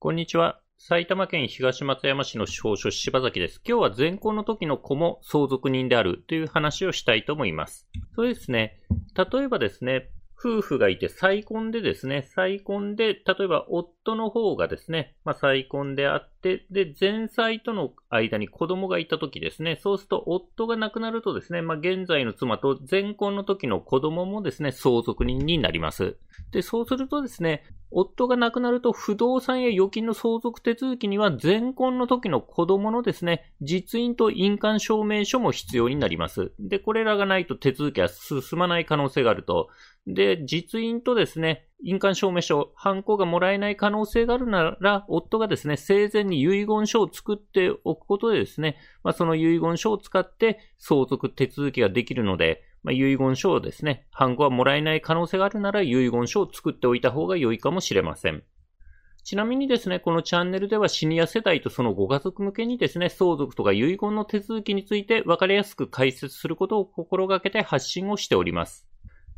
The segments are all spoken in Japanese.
こんにちは。埼玉県東松山市の司法書士柴崎です。今日は前婚の時の子も相続人であるという話をしたいと思います。それですね、例えばですね、夫婦がいて再婚でですね、再婚で、例えば夫の方がですね、まあ、再婚であって、で、前妻との間に子供がいた時ですね、そうすると夫が亡くなるとですね、まあ、現在の妻と前婚の時の子供もですね、相続人になります。で、そうするとですね、夫が亡くなると不動産や預金の相続手続きには前婚の時の子供のですね、実印と印鑑証明書も必要になります。で、これらがないと手続きは進まない可能性があると。で、実印とですね、印鑑証明書、犯行がもらえない可能性があるなら、夫がですね、生前に遺言書を作っておくことでですね、まあ、その遺言書を使って相続手続きができるので、まあ、遺言書をですね、判子はもらえない可能性があるなら遺言書を作っておいた方が良いかもしれません。ちなみにですね、このチャンネルではシニア世代とそのご家族向けにですね、相続とか遺言の手続きについて分かりやすく解説することを心がけて発信をしております。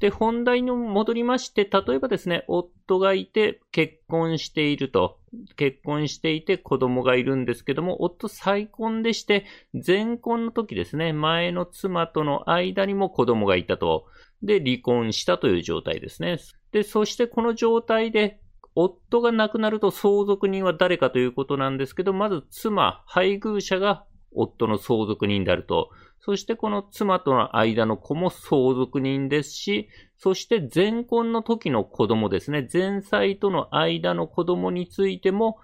で、本題に戻りまして、例えばですね、夫がいて結婚していると、結婚していて子供がいるんですけども、夫再婚でして、前婚の時ですね、前の妻との間にも子供がいたと。で、離婚したという状態ですね。で、そしてこの状態で、夫が亡くなると相続人は誰かということなんですけど、まず妻、配偶者が夫の相続人であると。そしてこの妻との間の子も相続人ですし、そして前婚の時の子供ですね。前妻との間の子供についても、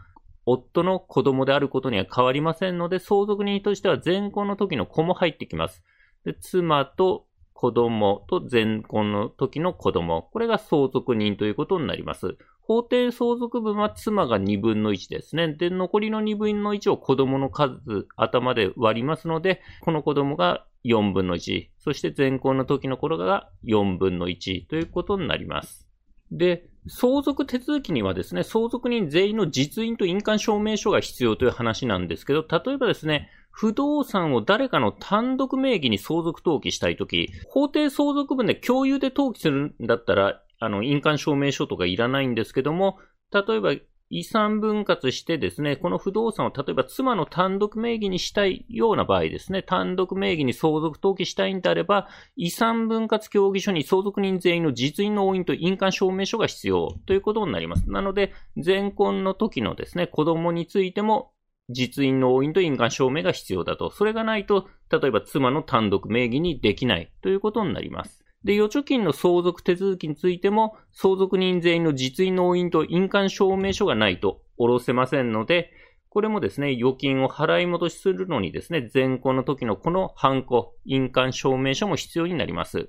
夫の子供であることには変わりませんので、相続人としては前婚の時の子も入ってきます。で妻と子供と前婚の時の子供。これが相続人ということになります。法定相続分は妻が2分の1ですね。で、残りの2分の1を子供の数、頭で割りますので、この子供が4分の1、そして前婚の時の頃が4分の1ということになります。で、相続手続きにはですね、相続人全員の実印と印鑑証明書が必要という話なんですけど、例えばですね、不動産を誰かの単独名義に相続登記したいとき、法定相続分で共有で登記するんだったら、あの、印鑑証明書とかいらないんですけども、例えば遺産分割してですね、この不動産を例えば妻の単独名義にしたいような場合ですね、単独名義に相続登記したいんであれば、遺産分割協議書に相続人全員の実印の押印と印鑑証明書が必要ということになります。なので、前婚の時のですね、子供についても実印の押印と印鑑証明が必要だと。それがないと、例えば妻の単独名義にできないということになります。で、預貯金の相続手続きについても、相続人全員の実印納印と印鑑証明書がないと下ろせませんので、これもですね、預金を払い戻しするのにですね、前行の時のこのハンコ、印鑑証明書も必要になります。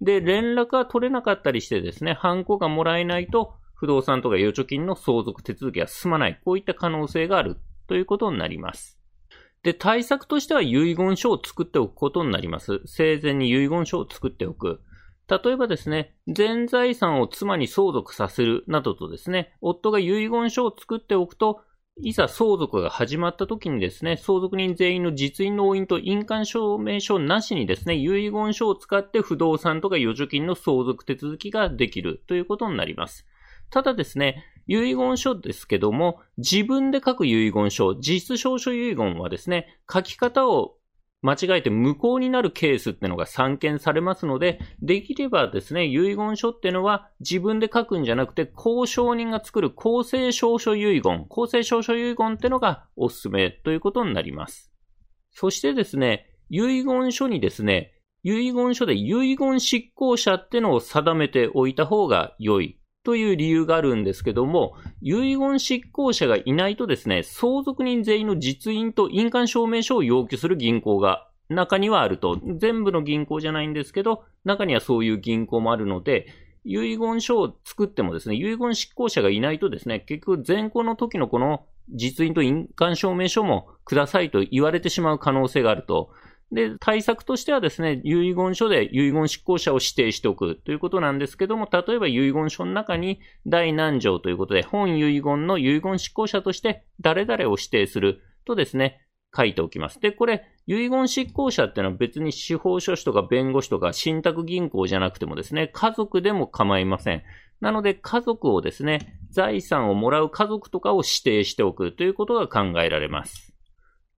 で、連絡が取れなかったりしてですね、ハンコがもらえないと、不動産とか預貯金の相続手続きが進まない。こういった可能性があるということになります。で、対策としては遺言書を作っておくことになります。生前に遺言書を作っておく。例えばですね、全財産を妻に相続させるなどとですね、夫が遺言書を作っておくと、いざ相続が始まった時にですね、相続人全員の実印の押印と印鑑証明書なしにですね、遺言書を使って不動産とか預貯金の相続手続きができるということになります。ただですね、遺言書ですけども、自分で書く遺言書、実質証書遺言はですね、書き方を間違えて無効になるケースってのが散見されますので、できればですね、遺言書ってのは自分で書くんじゃなくて、交渉人が作る公正証書遺言、公正証書遺言ってのがおすすめということになります。そしてですね、遺言書にですね、遺言書で遺言執行者ってのを定めておいた方が良いという理由があるんですけども、遺言執行者がいないとですね、相続人全員の実印と印鑑証明書を要求する銀行が中にはあると。全部の銀行じゃないんですけど、中にはそういう銀行もあるので、遺言書を作ってもですね、遺言執行者がいないとですね、結局前行の時のこの実印と印鑑証明書もくださいと言われてしまう可能性があると。で、対策としてはですね、遺言書で遺言執行者を指定しておくということなんですけども、例えば遺言書の中に第何条ということで、本遺言の遺言執行者として誰々を指定するとですね、書いておきます。で、これ、遺言執行者っていうのは別に司法書士とか弁護士とか信託銀行じゃなくてもですね、家族でも構いません。なので家族をですね、財産をもらう家族とかを指定しておくということが考えられます。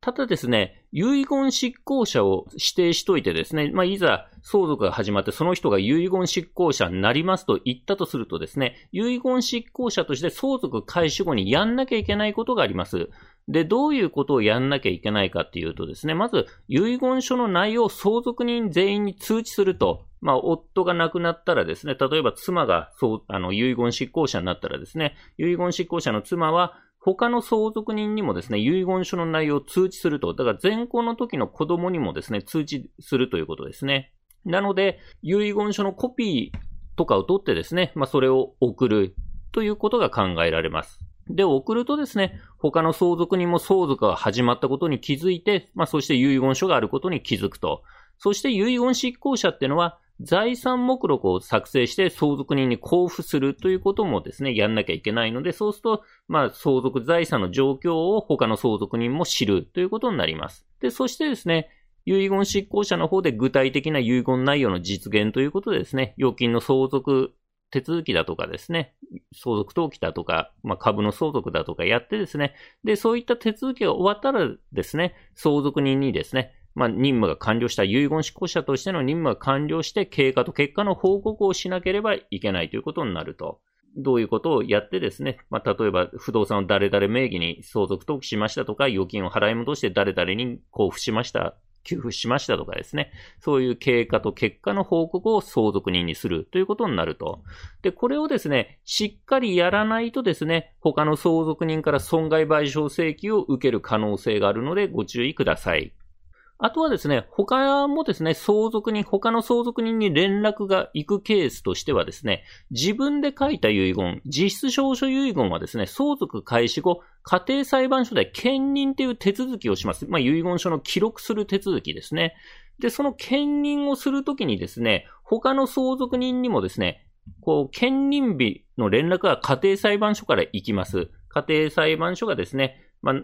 ただですね、遺言執行者を指定しといてですね、まあ、いざ相続が始まってその人が遺言執行者になりますと言ったとするとですね、遺言執行者として相続開始後にやんなきゃいけないことがあります。で、どういうことをやんなきゃいけないかっていうとですね、まず遺言書の内容を相続人全員に通知すると。まあ、夫が亡くなったらですね、例えば妻がそう、あの、遺言執行者になったらですね、遺言執行者の妻は他の相続人にもですね、遺言書の内容を通知すると。だから前行の時の子供にもですね、通知するということですね。なので、遺言書のコピーとかを取ってですね、まあ、それを送るということが考えられます。で、送るとですね、他の相続人も相続が始まったことに気づいて、まあ、そして遺言書があることに気づくと。そして遺言執行者っていうのは、財産目録を作成して相続人に交付するということもですね、やんなきゃいけないので、そうすると、まあ、相続財産の状況を他の相続人も知るということになります。で、そしてですね、遺言執行者の方で具体的な遺言内容の実現ということでですね、預金の相続手続きだとかですね、相続登記だとか、まあ、株の相続だとかやってですね、で、そういった手続きが終わったらですね、相続人にですね、まあ、任務が完了した遺言執行者としての任務が完了して、経過と結果の報告をしなければいけないということになると。どういうことをやってですね、まあ、例えば不動産を誰々名義に相続登記しましたとか、預金を払い戻して誰々に交付しました、給付しましたとかですね、そういう経過と結果の報告を相続人にするということになると。で、これをですね、しっかりやらないとですね、他の相続人から損害賠償請求を受ける可能性があるのでご注意ください。あとはですね、他もですね、相続人、他の相続人に連絡が行くケースとしてはですね、自分で書いた遺言、実質証書遺言はですね、相続開始後、家庭裁判所で兼任という手続きをします。まあ、遺言書の記録する手続きですね。で、その兼任をするときにですね、他の相続人にもですね、こう、兼任日の連絡が家庭裁判所から行きます。家庭裁判所がですね、まあ、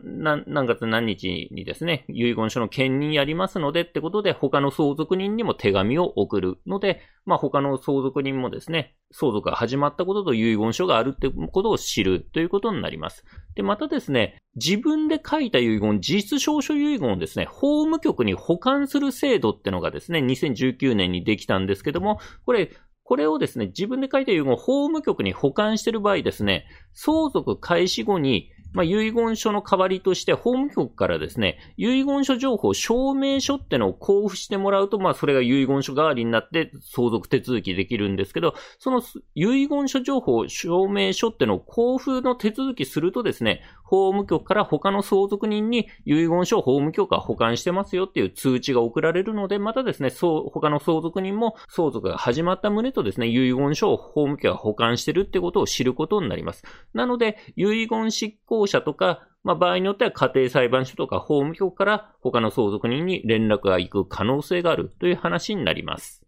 何月何日にですね、遺言書の兼任やりますのでってことで、他の相続人にも手紙を送るので、まあ、他の相続人もですね、相続が始まったことと遺言書があるってことを知るということになります。で、またですね、自分で書いた遺言、実質証書遺言をですね、法務局に保管する制度ってのがですね、2019年にできたんですけども、これ、これをですね、自分で書いた遺言を法務局に保管している場合ですね、相続開始後にまあ、遺言書の代わりとして、法務局からですね、遺言書情報証明書ってのを交付してもらうと、まあ、それが遺言書代わりになって相続手続きできるんですけど、その遺言書情報証明書ってのを交付の手続きするとですね、法務局から他の相続人に遺言書を法務局が保管してますよっていう通知が送られるので、またですね、そう、他の相続人も相続が始まった旨とですね、遺言書を法務局が保管してるってことを知ることになります。なので、遺言執行者とか、まあ、場合によっては家庭裁判所とか法務局から他の相続人に連絡が行く可能性があるという話になります。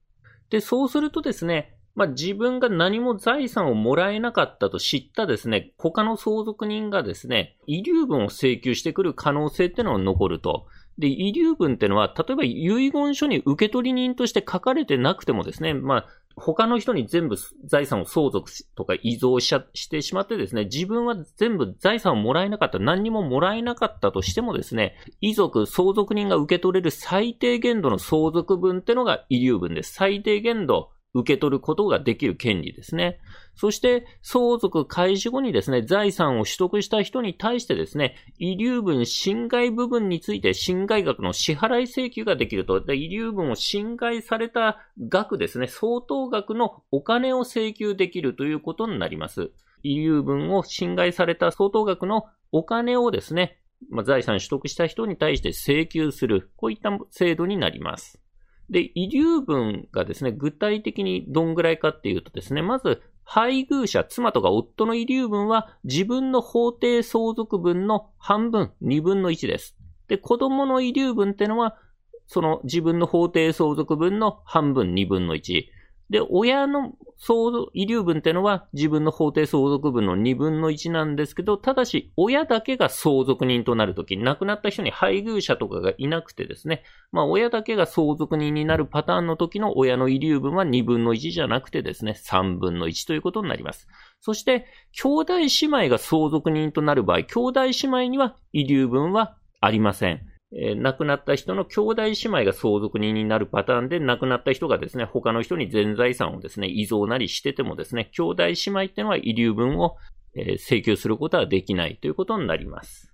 で、そうするとですね、まあ、自分が何も財産をもらえなかったと知ったですね、他の相続人がですね、遺留分を請求してくる可能性っていうのが残ると。で、遺留分っていうのは、例えば遺言書に受取人として書かれてなくてもですね、まあ、他の人に全部財産を相続とか遺贈ししてしまってですね、自分は全部財産をもらえなかった、何にももらえなかったとしてもですね、遺族、相続人が受け取れる最低限度の相続分ってのが遺留分です。最低限度受け取ることができる権利ですね。そして、相続開始後にですね、財産を取得した人に対してですね、遺留分侵害部分について侵害額の支払い請求ができると。遺留分を侵害された額ですね、相当額のお金を請求できるということになります。遺留分を侵害された相当額のお金をですね、まあ、財産取得した人に対して請求する、こういった制度になります。で、遺留分がですね、具体的にどんぐらいかっていうとですね、まず、配偶者、妻とか夫の遺留分は自分の法定相続分の半分、二分の一です。で、子供の遺留分ってのは、その自分の法定相続分の半分、二分の一。で、親の相続、遺留分ってのは自分の法定相続分の2分の1なんですけど、ただし、親だけが相続人となるとき、亡くなった人に配偶者とかがいなくてですね、まあ、親だけが相続人になるパターンの時の親の遺留分は2分の1じゃなくてですね、3分の1ということになります。そして、兄弟姉妹が相続人となる場合、兄弟姉妹には遺留分はありません。え、亡くなった人の兄弟姉妹が相続人になるパターンで、亡くなった人がですね、他の人に全財産をですね、遺蔵なりしててもですね、兄弟姉妹っていうのは遺留分を、え、請求することはできないということになります。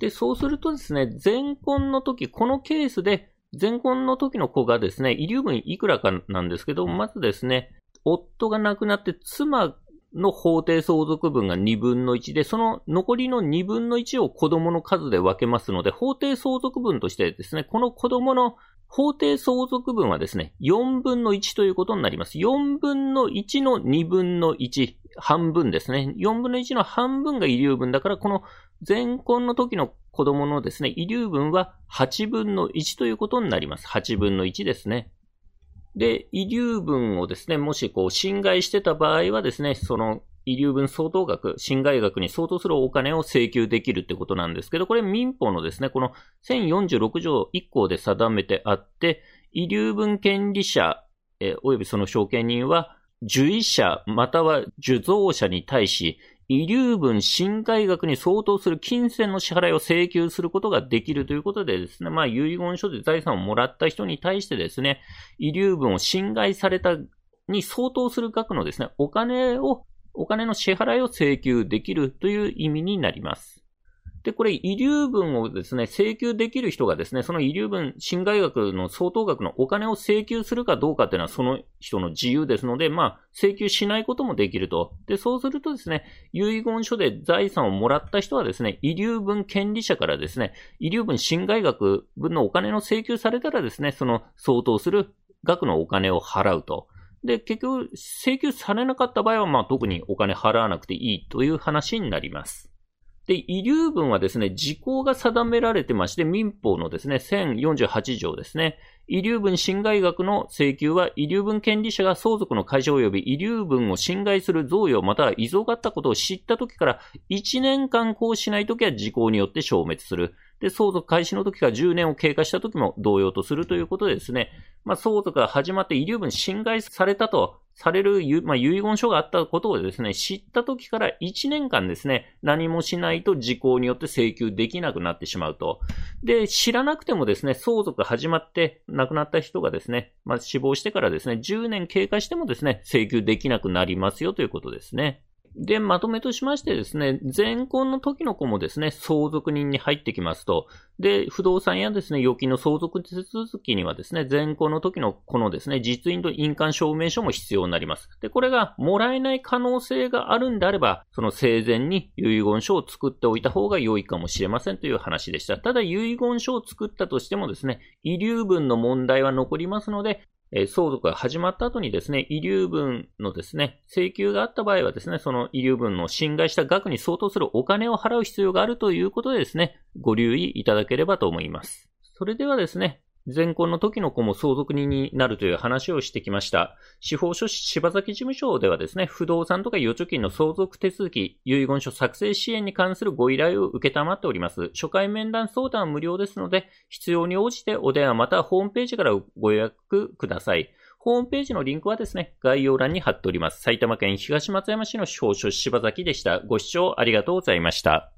で、そうするとですね、前婚の時、このケースで、前婚の時の子がですね、遺留分いくらかなんですけど、まずですね、夫が亡くなって妻の法定相続分が2分の1で、その残りの2分の1を子供の数で分けますので、法定相続分としてですね、この子供の法定相続分はですね、4分の1ということになります。4分の1の2分の1、半分ですね。4分の1の半分が遺留分だから、この前婚の時の子供のですね、遺留分は8分の1ということになります。8分の1ですね。で、遺留分をですね、もしこう侵害してた場合はですね、その遺留分相当額、侵害額に相当するお金を請求できるってことなんですけど、これ民法のですね、この1046条1項で定めてあって、遺留分権利者、え、およびその証券人は、受意者または受贈者に対し、遺留分侵害額に相当する金銭の支払いを請求することができるということでですね、まあ遺言書で財産をもらった人に対してですね、遺留分を侵害されたに相当する額のですね、お金を、お金の支払いを請求できるという意味になります。で、これ、遺留分をですね、請求できる人がですね、その遺留分、侵害額の相当額のお金を請求するかどうかっていうのはその人の自由ですので、まあ、請求しないこともできると。で、そうするとですね、遺言書で財産をもらった人はですね、遺留分権利者からですね、遺留分侵害額分のお金の請求されたらですね、その相当する額のお金を払うと。で、結局、請求されなかった場合は、まあ、特にお金払わなくていいという話になります。で、遺留分はですね、時効が定められてまして、民法のですね、1048条ですね。遺留分侵害額の請求は、遺留分権利者が相続の解消及び遺留分を侵害する贈与または遺贈があったことを知った時から1年間こうしない時は時効によって消滅する。で、相続開始の時か10年を経過した時も同様とするということでですね、まあ、相続が始まって遺留分侵害されたとされる、まあ、遺言書があったことをですね、知った時から1年間ですね、何もしないと時効によって請求できなくなってしまうと。で、知らなくてもですね、相続始まって亡くなった人がですね、まあ、死亡してからですね、10年経過してもですね、請求できなくなりますよということですね。で、まとめとしましてですね、前婚の時の子もですね、相続人に入ってきますと、で、不動産やですね、預金の相続手続きにはですね、前婚の時の子のですね、実印と印鑑証明書も必要になります。で、これがもらえない可能性があるんであれば、その生前に遺言書を作っておいた方が良いかもしれませんという話でした。ただ、遺言書を作ったとしてもですね、遺留分の問題は残りますので、え相続が始まった後にですね、遺留分のですね、請求があった場合はですね、その遺留分の侵害した額に相当するお金を払う必要があるということでですね、ご留意いただければと思います。それではですね、前婚の時の子も相続人になるという話をしてきました。司法書士柴崎事務所ではですね、不動産とか預貯金の相続手続き、遺言書作成支援に関するご依頼を受けたまっております。初回面談相談は無料ですので、必要に応じてお電話またはホームページからご予約ください。ホームページのリンクはですね、概要欄に貼っております。埼玉県東松山市の司法書士柴崎でした。ご視聴ありがとうございました。